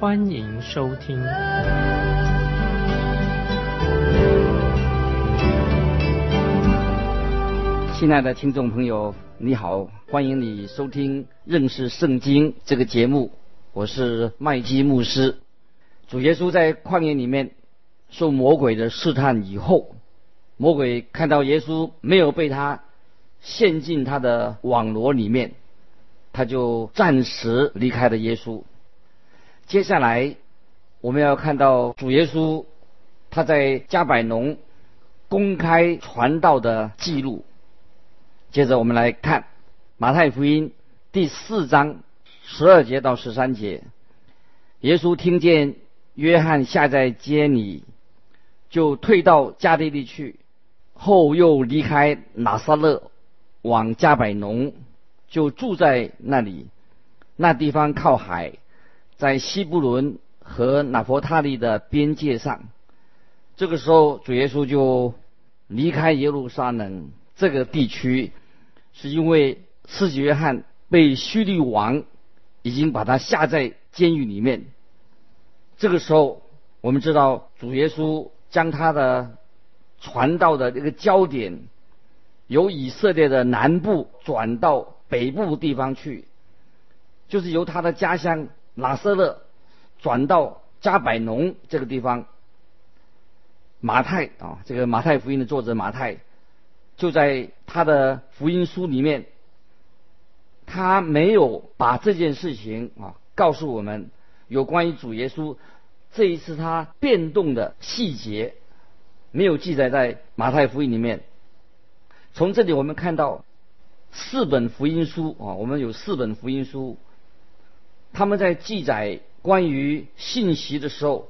欢迎收听。亲爱的听众朋友，你好，欢迎你收听认识圣经这个节目，我是麦基牧师。主耶稣在旷野里面受魔鬼的试探以后。魔鬼看到耶稣没有被他陷进他的网罗里面，他就暂时离开了耶稣。接下来我们要看到主耶稣他在加百农公开传道的记录。接着我们来看马太福音第四章十二节到十三节，耶稣听见约翰下在街里，就退到加利利去。后又离开拿撒勒，往加百农，就住在那里。那地方靠海，在西布伦和拿佛他利的边界上。这个时候，主耶稣就离开耶路撒冷这个地区，是因为施洗约翰被叙利王已经把他下在监狱里面。这个时候，我们知道主耶稣将他的。传道的这个焦点，由以色列的南部转到北部地方去，就是由他的家乡拿撒勒转到加百农这个地方。马太啊，这个马太福音的作者马太，就在他的福音书里面，他没有把这件事情啊告诉我们有关于主耶稣这一次他变动的细节。没有记载在马太福音里面。从这里我们看到四本福音书啊，我们有四本福音书，他们在记载关于信息的时候，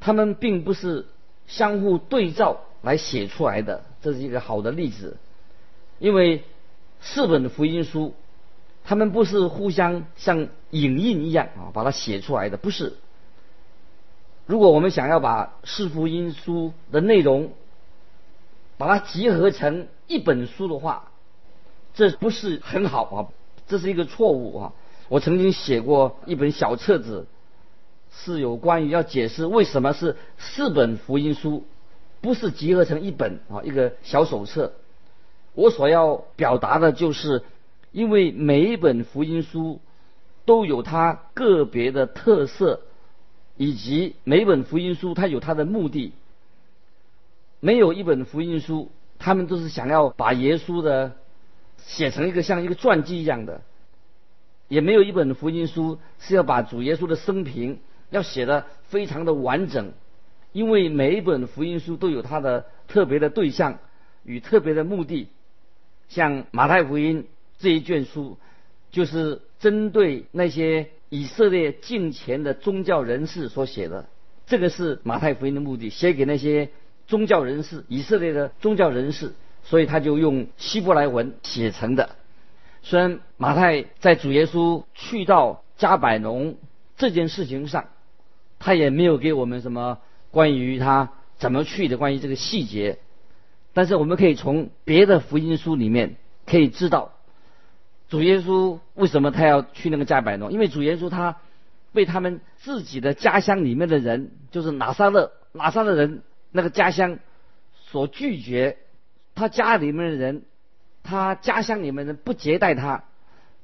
他们并不是相互对照来写出来的，这是一个好的例子。因为四本福音书，他们不是互相像影印一样啊把它写出来的，不是。如果我们想要把四福音书的内容把它集合成一本书的话，这不是很好啊，这是一个错误啊。我曾经写过一本小册子，是有关于要解释为什么是四本福音书，不是集合成一本啊一个小手册。我所要表达的就是，因为每一本福音书都有它个别的特色。以及每本福音书，它有它的目的。没有一本福音书，他们都是想要把耶稣的写成一个像一个传记一样的；也没有一本福音书是要把主耶稣的生平要写的非常的完整。因为每一本福音书都有它的特别的对象与特别的目的。像马太福音这一卷书，就是针对那些。以色列近前的宗教人士所写的，这个是马太福音的目的，写给那些宗教人士，以色列的宗教人士，所以他就用希伯来文写成的。虽然马太在主耶稣去到加百农这件事情上，他也没有给我们什么关于他怎么去的关于这个细节，但是我们可以从别的福音书里面可以知道。主耶稣为什么他要去那个加百农？因为主耶稣他被他们自己的家乡里面的人，就是拿撒勒拿撒勒人那个家乡所拒绝，他家里面的人，他家乡里面人不接待他，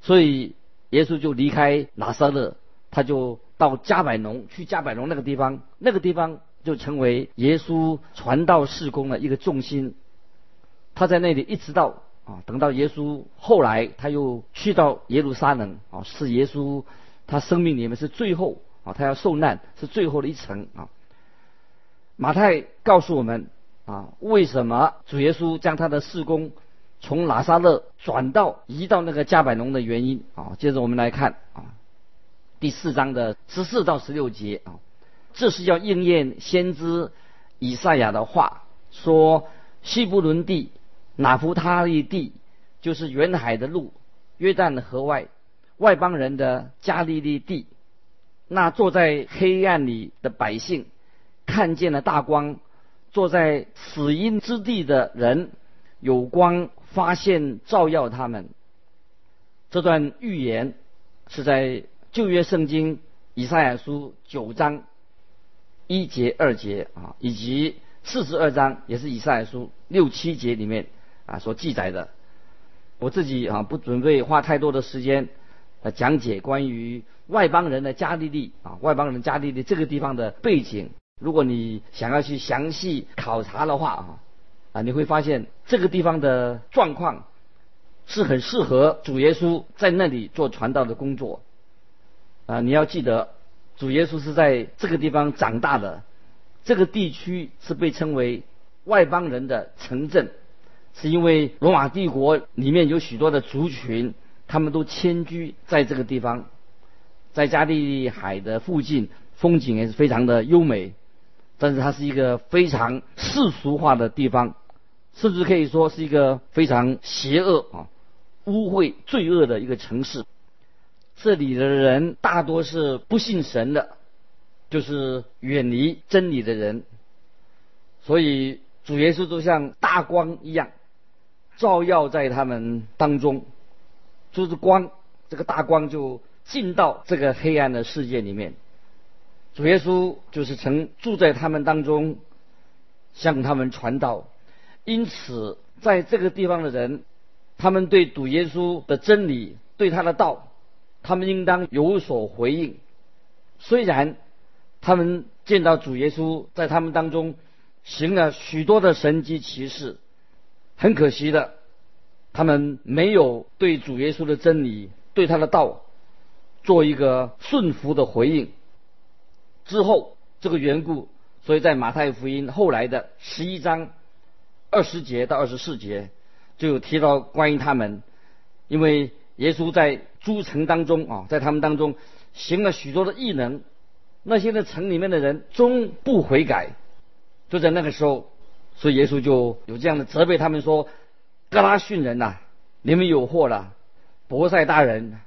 所以耶稣就离开拿撒勒，他就到加百农去加百农那个地方，那个地方就成为耶稣传道事工的一个重心，他在那里一直到。啊，等到耶稣后来，他又去到耶路撒冷啊，是耶稣他生命里面是最后啊，他要受难是最后的一层啊。马太告诉我们啊，为什么主耶稣将他的事工从拿撒勒转到移到那个加百农的原因啊。接着我们来看啊，第四章的十四到十六节啊，这是要应验先知以赛亚的话，说西布伦地、拿弗他利地，就是远海的路，约旦河外外邦人的加利利地。那坐在黑暗里的百姓看见了大光，坐在死荫之地的人有光发现照耀他们。这段预言是在旧约圣经以赛亚书九章一节二节啊，以及四十二章也是以赛亚书六七节里面啊所记载的。我自己啊不准备花太多的时间来讲解关于外邦人的加利利啊，外邦人加利利这个地方的背景。如果你想要去详细考察的话啊啊，你会发现这个地方的状况。是很适合主耶稣在那里做传道的工作啊！你要记得，主耶稣是在这个地方长大的，这个地区是被称为外邦人的城镇，是因为罗马帝国里面有许多的族群，他们都迁居在这个地方，在加利利海的附近，风景也是非常的优美，但是它是一个非常世俗化的地方，甚至可以说是一个非常邪恶啊！污秽、罪恶的一个城市，这里的人大多是不信神的，就是远离真理的人。所以主耶稣就像大光一样，照耀在他们当中，就是光，这个大光就进到这个黑暗的世界里面。主耶稣就是曾住在他们当中，向他们传道。因此，在这个地方的人。他们对主耶稣的真理，对他的道，他们应当有所回应。虽然他们见到主耶稣在他们当中行了许多的神迹奇事，很可惜的，他们没有对主耶稣的真理、对他的道做一个顺服的回应。之后这个缘故，所以在马太福音后来的十一章二十节到二十四节。就有提到关于他们，因为耶稣在诸城当中啊，在他们当中行了许多的异能，那些在城里面的人终不悔改，就在那个时候，所以耶稣就有这样的责备他们说：“格拉逊人呐，你们有祸了；伯赛大人，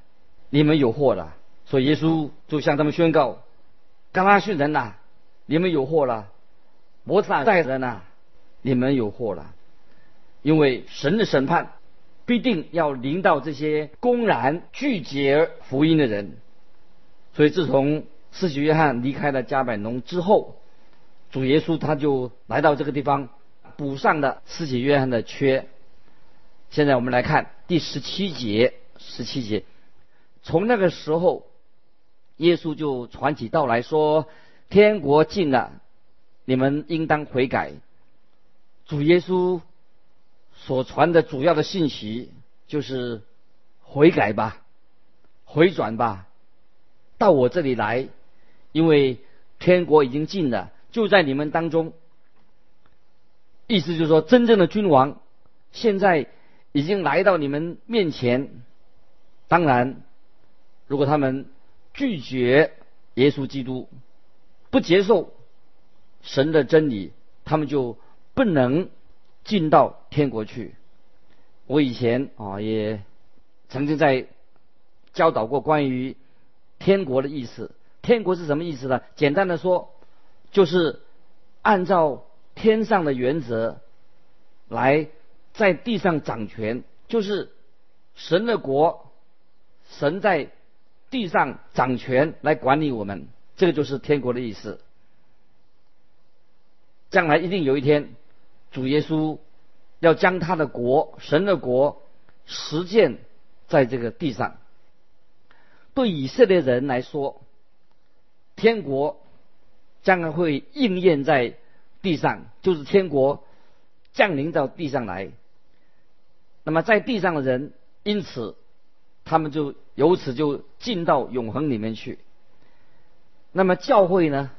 你们有祸了。”所以耶稣就向他们宣告：“格拉逊人呐，你们有祸了；伯赛大人呐，你们有祸了。”因为神的审判必定要临到这些公然拒绝福音的人，所以自从施洗约翰离开了加百农之后，主耶稣他就来到这个地方补上了施洗约翰的缺。现在我们来看第十七节，十七节，从那个时候，耶稣就传起道来说：“天国近了，你们应当悔改。”主耶稣。所传的主要的信息就是悔改吧，回转吧，到我这里来，因为天国已经近了，就在你们当中。意思就是说，真正的君王现在已经来到你们面前。当然，如果他们拒绝耶稣基督，不接受神的真理，他们就不能。进到天国去。我以前啊也曾经在教导过关于天国的意思。天国是什么意思呢？简单的说，就是按照天上的原则来在地上掌权，就是神的国，神在地上掌权来管理我们。这个就是天国的意思。将来一定有一天。主耶稣要将他的国、神的国实践在这个地上。对以色列人来说，天国将来会应验在地上，就是天国降临到地上来。那么在地上的人，因此他们就由此就进到永恒里面去。那么教会呢？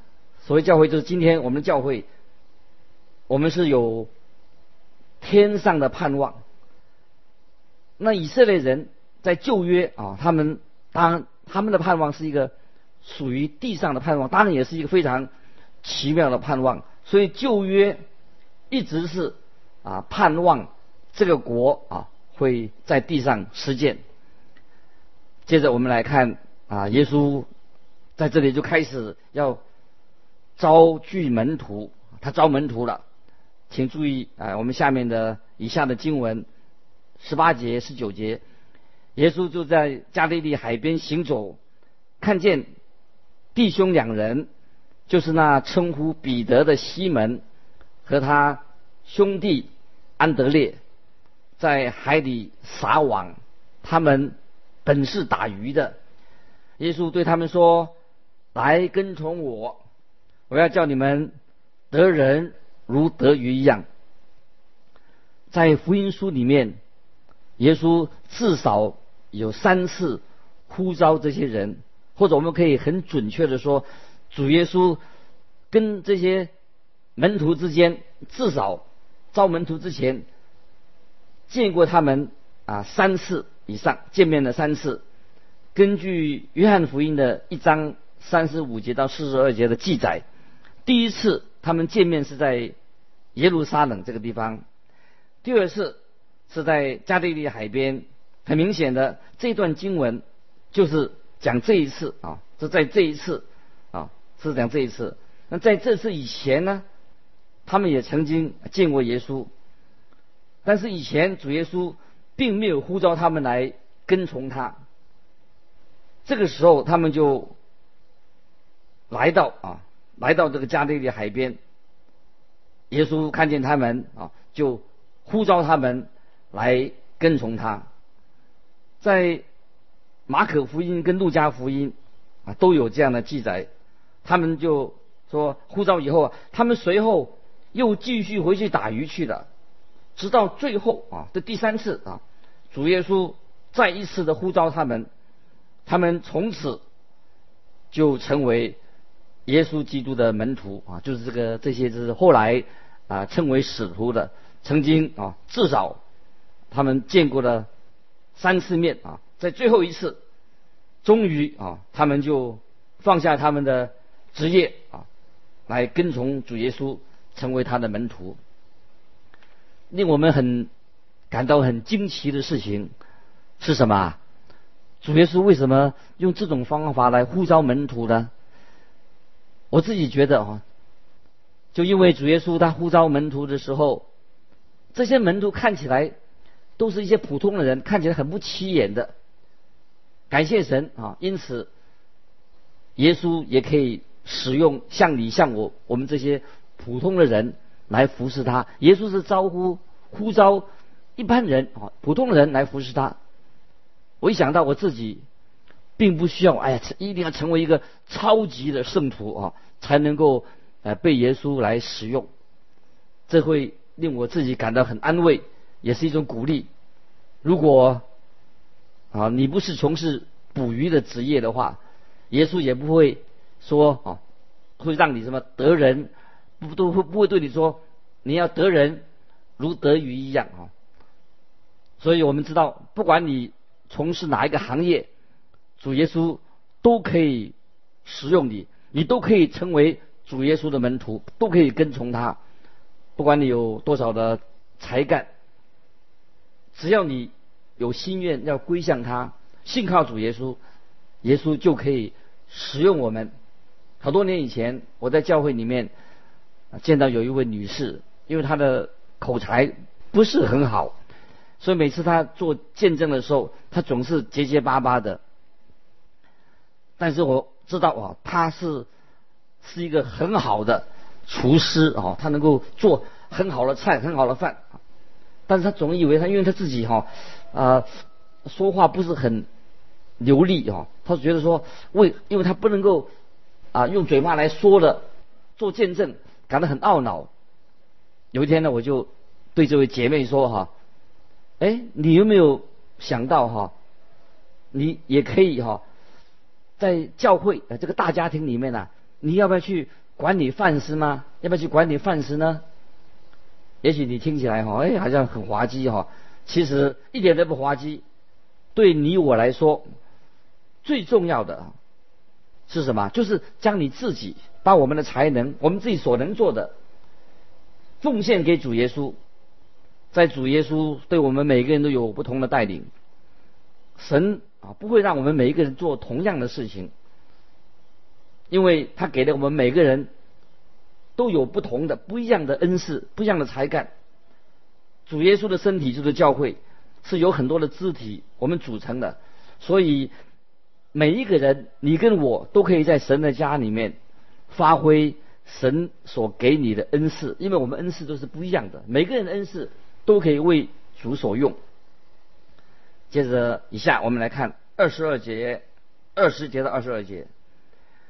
所谓教会，就是今天我们的教会。我们是有天上的盼望。那以色列人在旧约啊，他们当他们的盼望是一个属于地上的盼望，当然也是一个非常奇妙的盼望。所以旧约一直是啊盼望这个国啊会在地上实践。接着我们来看啊，耶稣在这里就开始要招聚门徒，他招门徒了。请注意啊，我们下面的以下的经文十八节、十九节，耶稣就在加利利海边行走，看见弟兄两人，就是那称呼彼得的西门和他兄弟安德烈，在海里撒网，他们。本是打鱼的，耶稣对他们说：“来跟从我，我要叫你们得人如得鱼一样。”在福音书里面，耶稣至少有三次呼召这些人，或者我们可以很准确的说，主耶稣跟这些门徒之间，至少招门徒之前见过他们啊三次。以上见面了三次。根据约翰福音的一章三十五节到四十二节的记载，第一次他们见面是在耶路撒冷这个地方，第二次是在加利利海边。很明显的，这段经文就是讲这一次啊，是在这一次啊，是讲这一次。那在这次以前呢，他们也曾经见过耶稣，但是以前主耶稣。并没有呼召他们来跟从他。这个时候，他们就来到啊，来到这个加利利海边。耶稣看见他们啊，就呼召他们来跟从他。在马可福音跟路加福音啊都有这样的记载。他们就说呼召以后啊，他们随后又继续回去打鱼去了。直到最后啊，这第三次啊，主耶稣再一次的呼召他们，他们从此就成为耶稣基督的门徒啊，就是这个这些是后来啊称为使徒的，曾经啊至少他们见过了三次面啊，在最后一次，终于啊他们就放下他们的职业啊，来跟从主耶稣，成为他的门徒。令我们很感到很惊奇的事情是什么？主耶稣为什么用这种方法来呼召门徒呢？我自己觉得啊，就因为主耶稣他呼召门徒的时候，这些门徒看起来都是一些普通的人，看起来很不起眼的。感谢神啊！因此，耶稣也可以使用像你像我我们这些普通的人。来服侍他，耶稣是招呼呼召一般人啊，普通人来服侍他。我一想到我自己，并不需要，哎呀，一定要成为一个超级的圣徒啊，才能够呃被耶稣来使用。这会令我自己感到很安慰，也是一种鼓励。如果啊你不是从事捕鱼的职业的话，耶稣也不会说啊会让你什么得人。不都会不会对你说，你要得人如得鱼一样啊？所以我们知道，不管你从事哪一个行业，主耶稣都可以使用你，你都可以成为主耶稣的门徒，都可以跟从他。不管你有多少的才干，只要你有心愿要归向他，信靠主耶稣，耶稣就可以使用我们。好多年以前，我在教会里面。见到有一位女士，因为她的口才不是很好，所以每次她做见证的时候，她总是结结巴巴的。但是我知道啊，他是是一个很好的厨师啊，他能够做很好的菜、很好的饭。但是他总以为他，因为他自己哈啊说话不是很流利啊，他觉得说为，因为他不能够啊用嘴巴来说的做见证。感到很懊恼。有一天呢，我就对这位姐妹说：“哈，哎，你有没有想到哈，你也可以哈，在教会呃这个大家庭里面呢，你要不要去管理饭食吗？要不要去管理饭食呢？也许你听起来哈，哎，好像很滑稽哈，其实一点都不滑稽。对你我来说，最重要的是什么？就是将你自己把我们的才能，我们自己所能做的，奉献给主耶稣。在主耶稣对我们每个人都有不同的带领，神啊不会让我们每一个人做同样的事情，因为他给了我们每个人都有不同的、不一样的恩赐、不一样的才干。主耶稣的身体就是教会，是有很多的肢体我们组成的，所以每一个人，你跟我都可以在神的家里面发挥神所给你的恩赐，因为我们恩赐都是不一样的，每个人的恩赐。都可以为主所用。接着，以下我们来看二十二节，二十节到二十二节，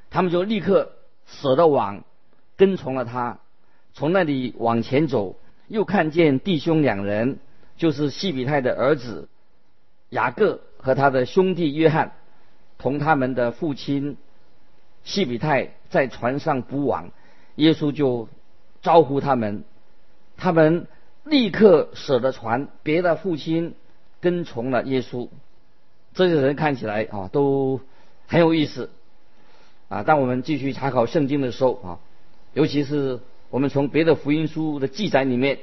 他们就立刻舍了网，跟从了他，从那里往前走，又看见弟兄两人，就是西比泰的儿子雅各和他的兄弟约翰，同他们的父亲西比泰在船上捕网，耶稣就招呼他们，他们。立刻舍得船，别的父亲跟从了耶稣。这些人看起来啊都很有意思啊。当我们继续查考圣经的时候啊，尤其是我们从别的福音书的记载里面，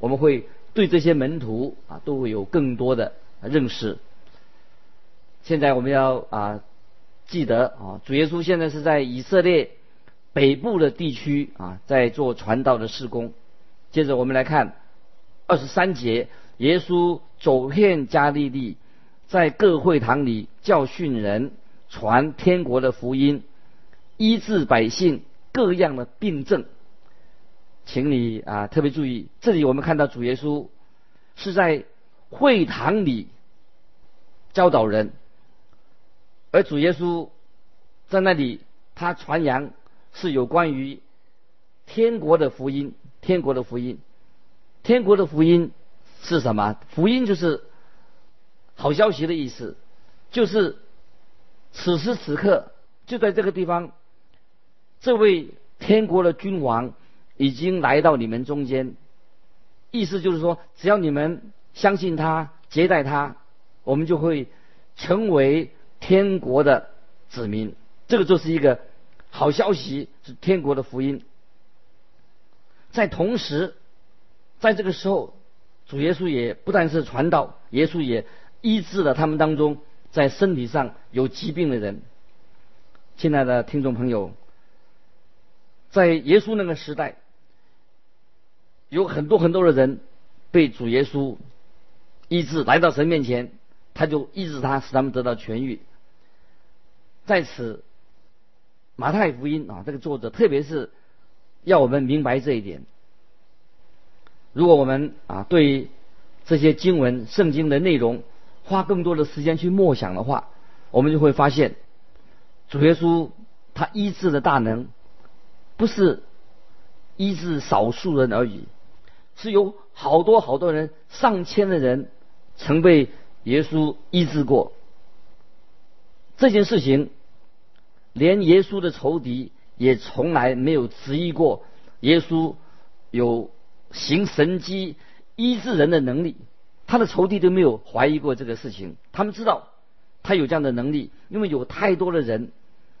我们会对这些门徒啊都会有更多的认识。现在我们要啊记得啊，主耶稣现在是在以色列北部的地区啊，在做传道的事工。接着我们来看。二十三节，耶稣走遍加利利，在各会堂里教训人，传天国的福音，医治百姓各样的病症。请你啊特别注意，这里我们看到主耶稣是在会堂里教导人，而主耶稣在那里他传扬是有关于天国的福音，天国的福音。天国的福音是什么？福音就是好消息的意思，就是此时此刻就在这个地方，这位天国的君王已经来到你们中间。意思就是说，只要你们相信他、接待他，我们就会成为天国的子民。这个就是一个好消息，是天国的福音。在同时。在这个时候，主耶稣也不但是传道，耶稣也医治了他们当中在身体上有疾病的人。亲爱的听众朋友，在耶稣那个时代，有很多很多的人被主耶稣医治，来到神面前，他就医治他，使他们得到痊愈。在此，马太福音啊，这个作者特别是要我们明白这一点。如果我们啊对这些经文、圣经的内容花更多的时间去默想的话，我们就会发现，主耶稣他医治的大能，不是医治少数人而已，是有好多好多人、上千的人曾被耶稣医治过。这件事情，连耶稣的仇敌也从来没有质疑过耶稣有。行神机医治人的能力，他的仇敌都没有怀疑过这个事情。他们知道他有这样的能力，因为有太多的人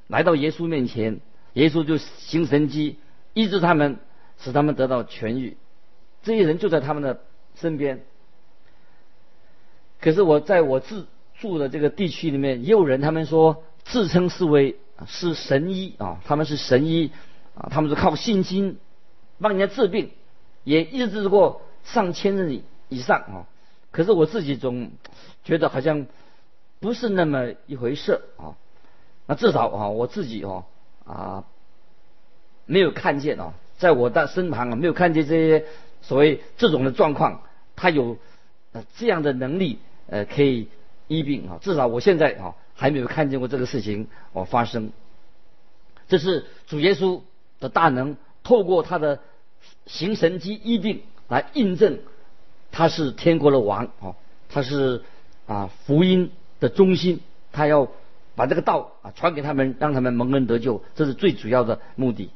来到耶稣面前，耶稣就行神机医治他们，使他们得到痊愈。这些人就在他们的身边。可是我在我自住的这个地区里面，也有人他们说自称是为是神医啊，他们是神医啊，他们是靠信心帮人家治病。也医治过上千人以上啊，可是我自己总觉得好像不是那么一回事啊。那至少啊，我自己哦啊没有看见啊，在我的身旁啊没有看见这些所谓这种的状况，他有这样的能力呃可以医病啊。至少我现在啊还没有看见过这个事情哦发生。这是主耶稣的大能，透过他的。行神机医病来印证他是天国的王啊，他是啊福音的中心，他要把这个道啊传给他们，让他们蒙恩得救，这是最主要的目的。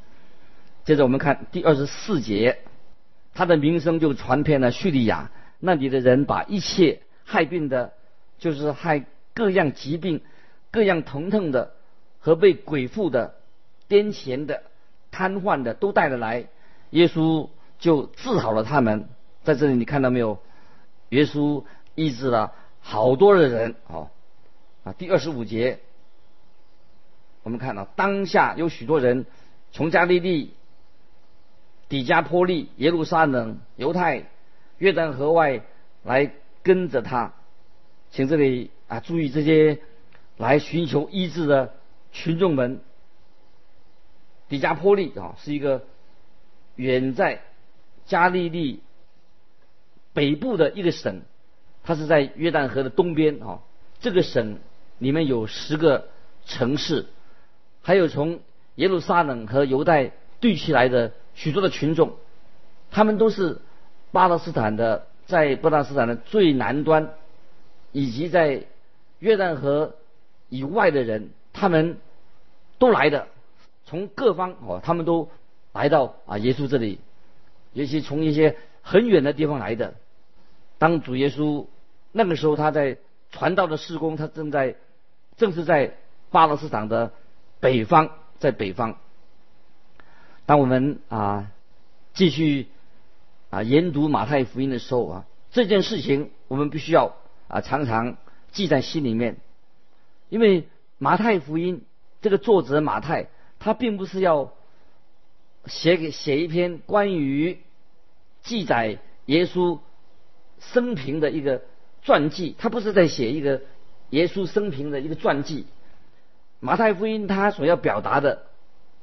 接着我们看第二十四节，他的名声就传遍了叙利亚，那里的人把一切害病的，就是害各样疾病、各样疼痛的和被鬼附的、癫痫的、瘫痪的都带了来，耶稣就治好了他们。在这里你看到没有？耶稣医治了好多的人。哦，啊，第二十五节，我们看到当下有许多人从加利利、底加波利、耶路撒冷、犹太、约旦河外来跟着他。请这里啊注意这些来寻求医治的群众们。底加波利啊是一个远在加利利北部的一个省，它是在约旦河的东边啊。这个省里面有十个城市，还有从耶路撒冷和犹太聚起来的许多的群众，他们都是巴勒斯坦的，在巴勒斯坦的最南端。以及在约旦河以外的人，他们都来的，从各方哦，他们都来到啊耶稣这里，尤其从一些很远的地方来的。当主耶稣那个时候他在传道的施工，他正在正是在巴勒斯坦的北方，在北方。当我们啊继续啊研读马太福音的时候啊，这件事情我们必须要。啊，常常记在心里面，因为马太福音这个作者马太，他并不是要写给写一篇关于记载耶稣生平的一个传记，他不是在写一个耶稣生平的一个传记。马太福音他所要表达的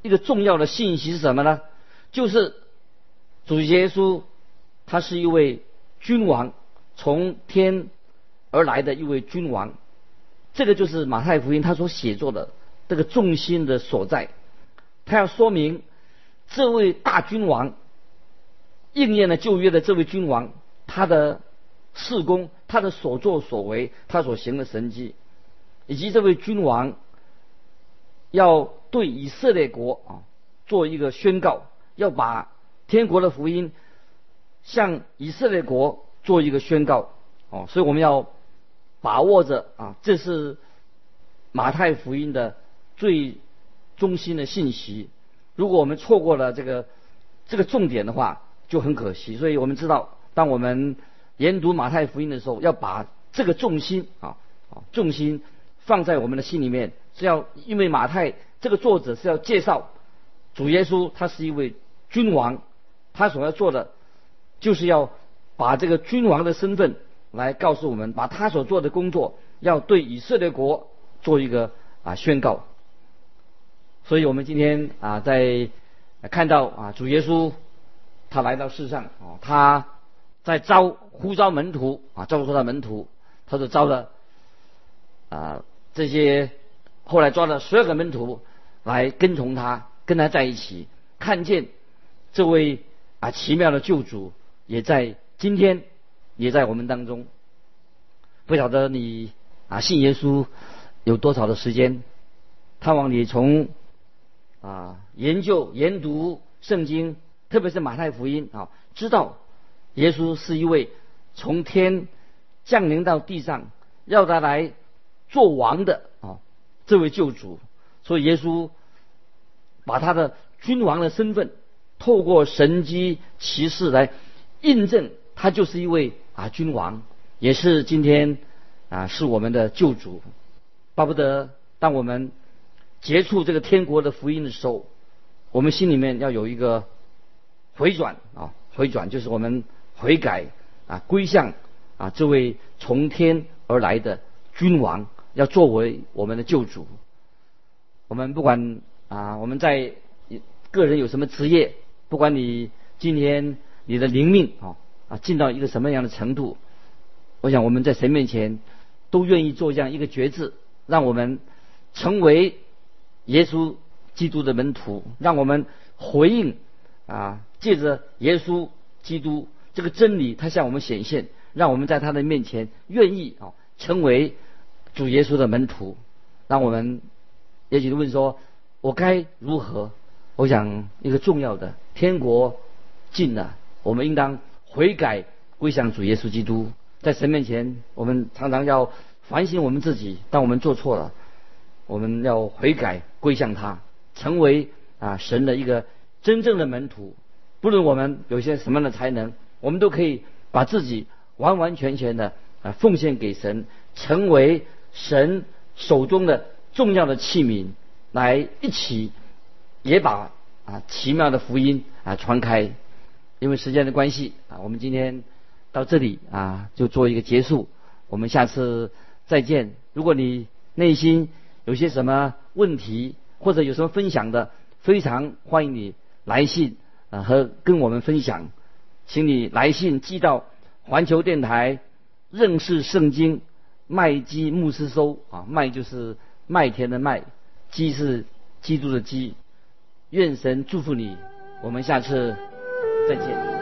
一个重要的信息是什么呢？就是主耶稣他是一位君王，从天。而来的一位君王，这个就是马太福音他所写作的这个重心的所在。他要说明这位大君王应验了旧约的这位君王，他的事功、他的所作所为、他所行的神迹，以及这位君王要对以色列国啊做一个宣告，要把天国的福音向以色列国做一个宣告哦，所以我们要。把握着啊，这是马太福音的最中心的信息。如果我们错过了这个这个重点的话，就很可惜。所以我们知道，当我们研读马太福音的时候，要把这个重心啊啊重心放在我们的心里面，是要因为马太这个作者是要介绍主耶稣，他是一位君王，他所要做的就是要把这个君王的身份。来告诉我们，把他所做的工作要对以色列国做一个啊宣告。所以我们今天啊在看到啊主耶稣他来到世上啊，他在招呼召门徒啊，招呼他门徒，他就招了啊这些后来抓了十二个门徒来跟从他，跟他在一起，看见这位啊奇妙的救主也在今天。也在我们当中，不晓得你啊信耶稣有多少的时间？盼望你从啊研究研读圣经，特别是马太福音啊，知道耶稣是一位从天降临到地上，要他来做王的啊这位救主。所以耶稣把他的君王的身份，透过神机骑士来印证，他就是一位。啊，君王也是今天啊，是我们的救主。巴不得当我们接触这个天国的福音的时候，我们心里面要有一个回转啊，回转就是我们悔改啊，归向啊这位从天而来的君王，要作为我们的救主。我们不管啊，我们在个人有什么职业，不管你今天你的灵命啊。啊，进到一个什么样的程度？我想我们在神面前都愿意做这样一个决志，让我们成为耶稣基督的门徒，让我们回应啊，借着耶稣基督这个真理，他向我们显现，让我们在他的面前愿意啊，成为主耶稣的门徒。让我们也许问说，我该如何？我想一个重要的，天国近了，我们应当。悔改归向主耶稣基督，在神面前，我们常常要反省我们自己。当我们做错了，我们要悔改归向他，成为啊神的一个真正的门徒。不论我们有些什么样的才能，我们都可以把自己完完全全的啊奉献给神，成为神手中的重要的器皿，来一起也把啊奇妙的福音啊传开。因为时间的关系啊，我们今天到这里啊就做一个结束。我们下次再见。如果你内心有些什么问题，或者有什么分享的，非常欢迎你来信啊和跟我们分享。请你来信寄到环球电台认识圣经麦基牧师收啊，麦就是麦田的麦，基是基督的基。愿神祝福你。我们下次。再见。